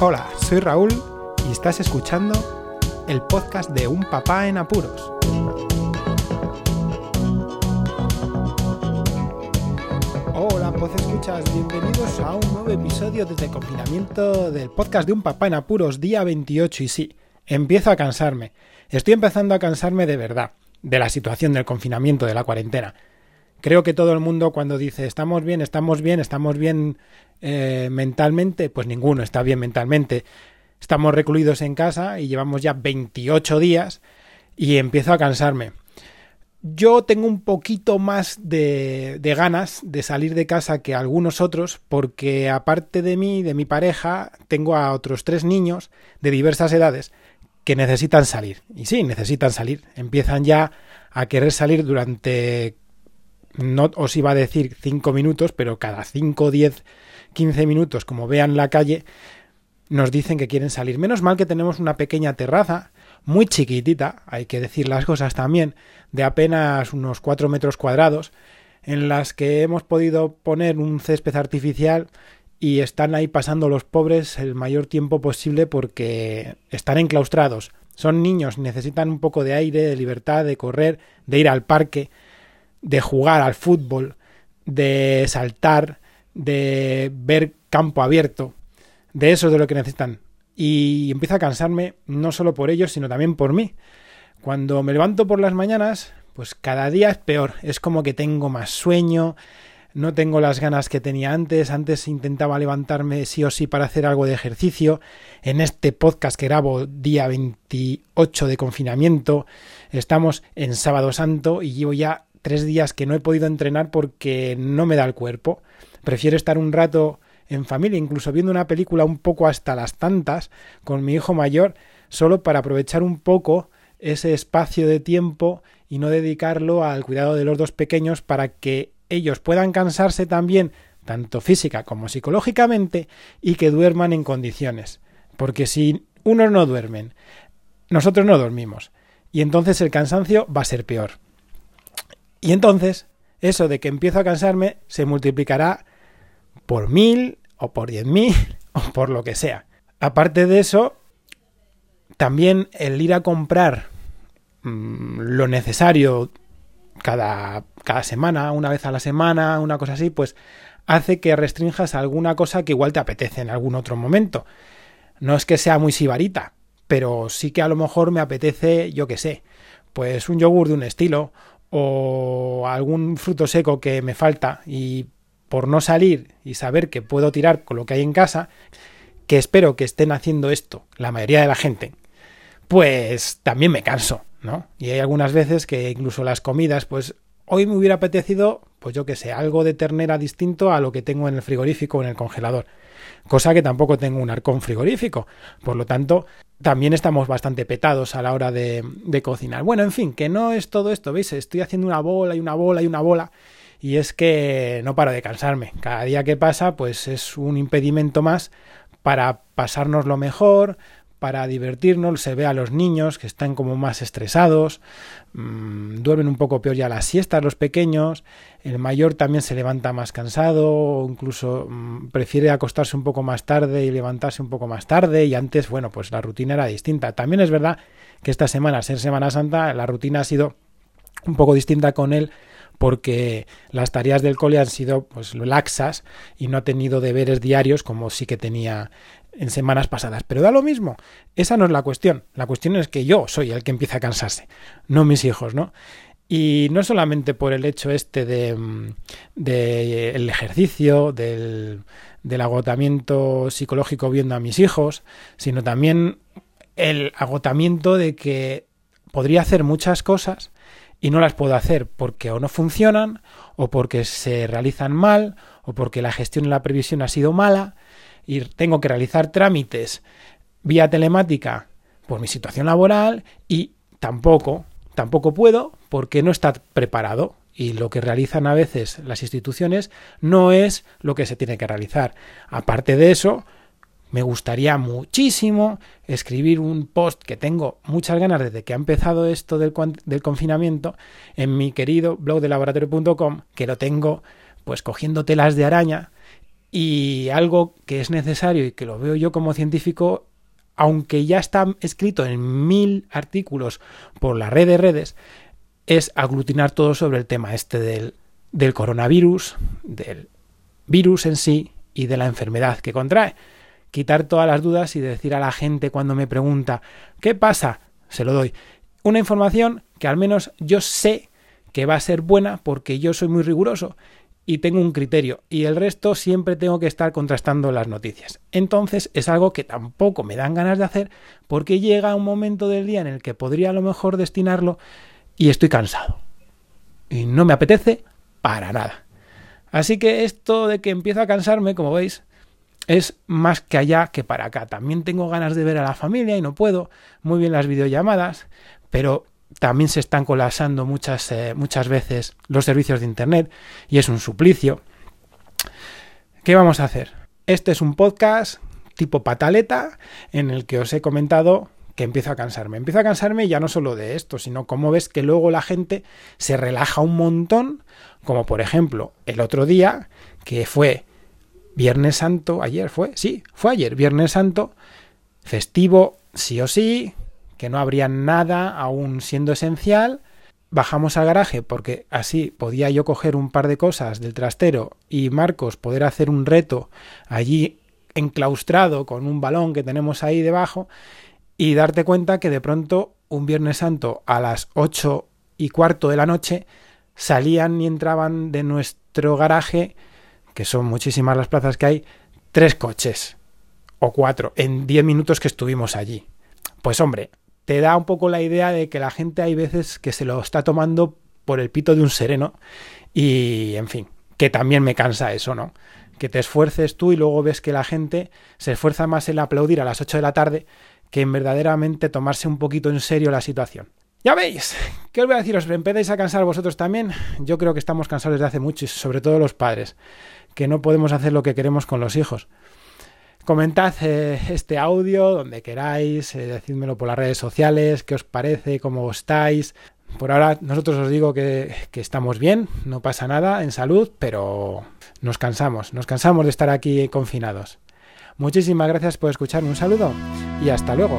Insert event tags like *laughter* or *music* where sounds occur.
Hola, soy Raúl y estás escuchando el podcast de Un Papá en Apuros. Hola, pues escuchas, bienvenidos a un nuevo episodio desde confinamiento del podcast de Un Papá en Apuros, día 28. Y sí, empiezo a cansarme. Estoy empezando a cansarme de verdad, de la situación del confinamiento, de la cuarentena. Creo que todo el mundo cuando dice estamos bien, estamos bien, estamos bien eh, mentalmente, pues ninguno está bien mentalmente. Estamos recluidos en casa y llevamos ya 28 días y empiezo a cansarme. Yo tengo un poquito más de, de, ganas de salir de casa que algunos otros, porque aparte de mí, de mi pareja, tengo a otros tres niños de diversas edades que necesitan salir. Y sí, necesitan salir. Empiezan ya a querer salir durante, no os iba a decir cinco minutos, pero cada cinco, diez, quince minutos, como vean la calle, nos dicen que quieren salir. Menos mal que tenemos una pequeña terraza, muy chiquitita, hay que decir las cosas también, de apenas unos cuatro metros cuadrados, en las que hemos podido poner un césped artificial y están ahí pasando los pobres el mayor tiempo posible porque están enclaustrados. Son niños, necesitan un poco de aire, de libertad, de correr, de ir al parque, de jugar al fútbol, de saltar, de ver campo abierto. De eso es de lo que necesitan. Y empieza a cansarme no solo por ellos, sino también por mí. Cuando me levanto por las mañanas, pues cada día es peor. Es como que tengo más sueño, no tengo las ganas que tenía antes. Antes intentaba levantarme sí o sí para hacer algo de ejercicio. En este podcast que grabo día 28 de confinamiento, estamos en sábado santo y llevo ya tres días que no he podido entrenar porque no me da el cuerpo. Prefiero estar un rato en familia, incluso viendo una película un poco hasta las tantas con mi hijo mayor, solo para aprovechar un poco ese espacio de tiempo y no dedicarlo al cuidado de los dos pequeños para que ellos puedan cansarse también, tanto física como psicológicamente, y que duerman en condiciones. Porque si unos no duermen, nosotros no dormimos, y entonces el cansancio va a ser peor. Y entonces, eso de que empiezo a cansarme se multiplicará por mil o por diez mil *laughs* o por lo que sea. Aparte de eso, también el ir a comprar mmm, lo necesario cada, cada semana, una vez a la semana, una cosa así, pues hace que restrinjas alguna cosa que igual te apetece en algún otro momento. No es que sea muy sibarita, pero sí que a lo mejor me apetece, yo que sé, pues un yogur de un estilo o algún fruto seco que me falta y por no salir y saber que puedo tirar con lo que hay en casa, que espero que estén haciendo esto la mayoría de la gente, pues también me canso. ¿no? Y hay algunas veces que incluso las comidas, pues hoy me hubiera apetecido, pues yo que sé, algo de ternera distinto a lo que tengo en el frigorífico o en el congelador. Cosa que tampoco tengo un arcón frigorífico. Por lo tanto, también estamos bastante petados a la hora de, de cocinar. Bueno, en fin, que no es todo esto, ¿veis? Estoy haciendo una bola y una bola y una bola. Y es que no paro de cansarme. Cada día que pasa, pues es un impedimento más para pasarnos lo mejor, para divertirnos, se ve a los niños que están como más estresados, mmm, duermen un poco peor ya las siestas los pequeños, el mayor también se levanta más cansado, o incluso mmm, prefiere acostarse un poco más tarde y levantarse un poco más tarde, y antes, bueno, pues la rutina era distinta. También es verdad que esta semana, ser Semana Santa, la rutina ha sido un poco distinta con él porque las tareas del cole han sido pues laxas y no ha tenido deberes diarios como sí que tenía en semanas pasadas. Pero da lo mismo. Esa no es la cuestión. La cuestión es que yo soy el que empieza a cansarse, no mis hijos, ¿no? Y no solamente por el hecho este de, de el ejercicio, del, del agotamiento psicológico viendo a mis hijos, sino también el agotamiento de que podría hacer muchas cosas y no las puedo hacer porque o no funcionan, o porque se realizan mal, o porque la gestión y la previsión ha sido mala, tengo que realizar trámites vía telemática por mi situación laboral y tampoco, tampoco puedo porque no está preparado y lo que realizan a veces las instituciones no es lo que se tiene que realizar. Aparte de eso, me gustaría muchísimo escribir un post que tengo muchas ganas desde que ha empezado esto del, del confinamiento en mi querido blog de laboratorio.com, que lo tengo pues cogiendo telas de araña Y algo que es necesario y que lo veo yo como científico, aunque ya está escrito en mil artículos por la red de redes, es aglutinar todo sobre el tema este del, del coronavirus, del virus en sí y de la enfermedad que contrae. Quitar todas las dudas y decir a la gente cuando me pregunta ¿qué pasa? Se lo doy. Una información que al menos yo sé que va a ser buena porque yo soy muy riguroso y tengo un criterio y el resto siempre tengo que estar contrastando las noticias. Entonces es algo que tampoco me dan ganas de hacer porque llega un momento del día en el que podría a lo mejor destinarlo y estoy cansado. Y no me apetece para nada. Así que esto de que empiezo a cansarme, como veis, es más que allá que para acá. También tengo ganas de ver a la familia y no puedo. Muy bien las videollamadas, pero también se están colapsando muchas, eh, muchas veces los servicios de Internet y es un suplicio. ¿Qué vamos a hacer? Este es un podcast tipo pataleta en el que os he comentado que empiezo a cansarme. Empiezo a cansarme ya no solo de esto, sino como ves que luego la gente se relaja un montón, como por ejemplo el otro día, que fue Viernes Santo, ayer fue, sí, fue ayer, Viernes Santo, festivo sí o sí, que no habría nada aún siendo esencial. Bajamos al garaje porque así podía yo coger un par de cosas del trastero y Marcos poder hacer un reto allí enclaustrado con un balón que tenemos ahí debajo y darte cuenta que de pronto un Viernes Santo a las ocho y cuarto de la noche salían y entraban de nuestro garaje, que son muchísimas las plazas que hay, tres coches o cuatro en diez minutos que estuvimos allí. Pues hombre, te da un poco la idea de que la gente hay veces que se lo está tomando por el pito de un sereno y, en fin, que también me cansa eso, ¿no? Que te esfuerces tú y luego ves que la gente se esfuerza más en aplaudir a las 8 de la tarde que en verdaderamente tomarse un poquito en serio la situación. Ya veis, *laughs* ¿qué os voy a decir? ¿Os empezáis a cansar vosotros también? Yo creo que estamos cansados desde hace mucho y sobre todo los padres, que no podemos hacer lo que queremos con los hijos. Comentad eh, este audio donde queráis, eh, decídmelo por las redes sociales, qué os parece, cómo estáis. Por ahora nosotros os digo que, que estamos bien, no pasa nada en salud, pero nos cansamos, nos cansamos de estar aquí confinados. Muchísimas gracias por escucharme, un saludo y hasta luego.